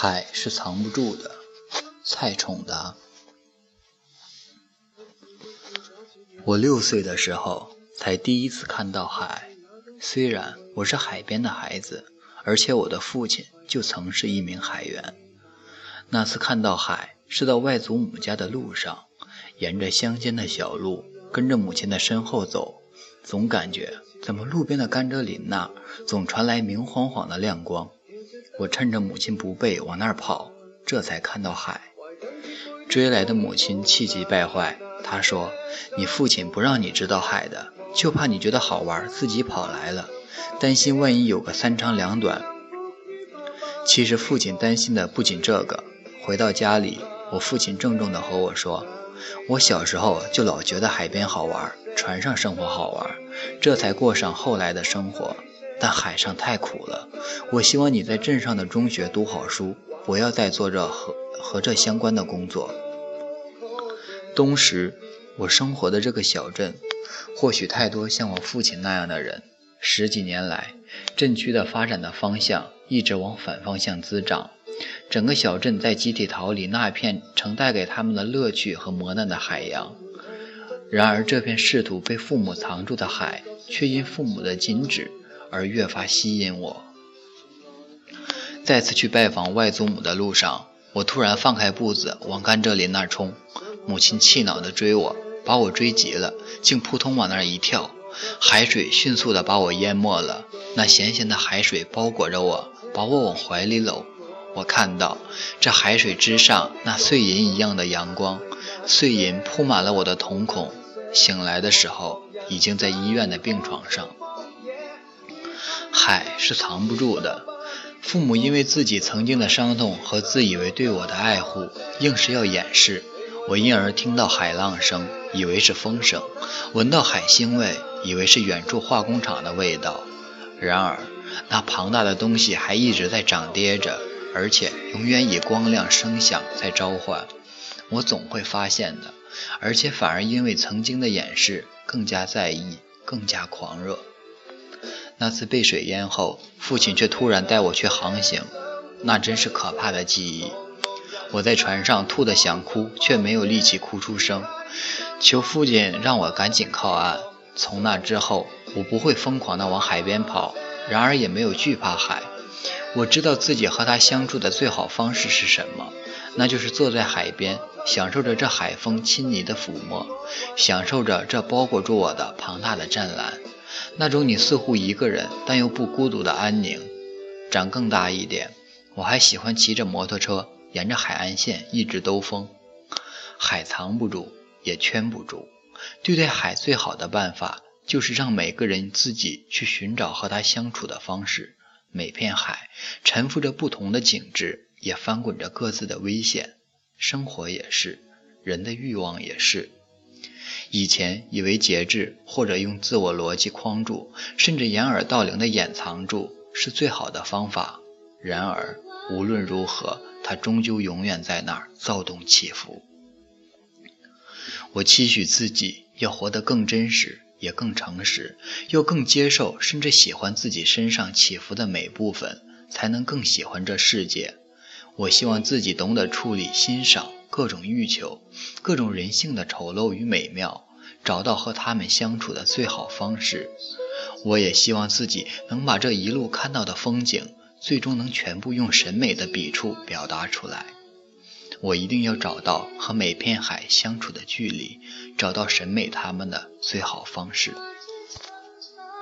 海是藏不住的，蔡崇达。我六岁的时候才第一次看到海，虽然我是海边的孩子，而且我的父亲就曾是一名海员。那次看到海是到外祖母家的路上，沿着乡间的小路，跟着母亲的身后走，总感觉怎么路边的甘蔗林那总传来明晃晃的亮光。我趁着母亲不备往那儿跑，这才看到海。追来的母亲气急败坏，她说：“你父亲不让你知道海的，就怕你觉得好玩，自己跑来了，担心万一有个三长两短。”其实父亲担心的不仅这个。回到家里，我父亲郑重地和我说：“我小时候就老觉得海边好玩，船上生活好玩，这才过上后来的生活。”但海上太苦了，我希望你在镇上的中学读好书，不要再做这和和这相关的工作。冬时，我生活的这个小镇，或许太多像我父亲那样的人。十几年来，镇区的发展的方向一直往反方向滋长，整个小镇在集体逃离那片曾带给他们的乐趣和磨难的海洋。然而，这片试图被父母藏住的海，却因父母的禁止。而越发吸引我。再次去拜访外祖母的路上，我突然放开步子往甘蔗林那儿冲，母亲气恼地追我，把我追急了，竟扑通往那儿一跳，海水迅速地把我淹没了。那咸咸的海水包裹着我，把我往怀里搂。我看到这海水之上那碎银一样的阳光，碎银铺满了我的瞳孔。醒来的时候，已经在医院的病床上。海是藏不住的，父母因为自己曾经的伤痛和自以为对我的爱护，硬是要掩饰。我因而听到海浪声，以为是风声；闻到海腥味，以为是远处化工厂的味道。然而，那庞大的东西还一直在涨跌着，而且永远以光亮、声响在召唤。我总会发现的，而且反而因为曾经的掩饰，更加在意，更加狂热。那次被水淹后，父亲却突然带我去航行，那真是可怕的记忆。我在船上吐得想哭，却没有力气哭出声，求父亲让我赶紧靠岸。从那之后，我不会疯狂地往海边跑，然而也没有惧怕海。我知道自己和他相处的最好方式是什么，那就是坐在海边，享受着这海风亲昵的抚摸，享受着这包裹住我的庞大的湛蓝。那种你似乎一个人，但又不孤独的安宁。长更大一点，我还喜欢骑着摩托车，沿着海岸线一直兜风。海藏不住，也圈不住。对待海最好的办法，就是让每个人自己去寻找和它相处的方式。每片海沉浮着不同的景致，也翻滚着各自的危险。生活也是，人的欲望也是。以前以为节制或者用自我逻辑框住，甚至掩耳盗铃的掩藏住是最好的方法。然而无论如何，它终究永远在那儿躁动起伏。我期许自己要活得更真实，也更诚实，要更接受，甚至喜欢自己身上起伏的每部分，才能更喜欢这世界。我希望自己懂得处理、欣赏。各种欲求，各种人性的丑陋与美妙，找到和他们相处的最好方式。我也希望自己能把这一路看到的风景，最终能全部用审美的笔触表达出来。我一定要找到和每片海相处的距离，找到审美他们的最好方式。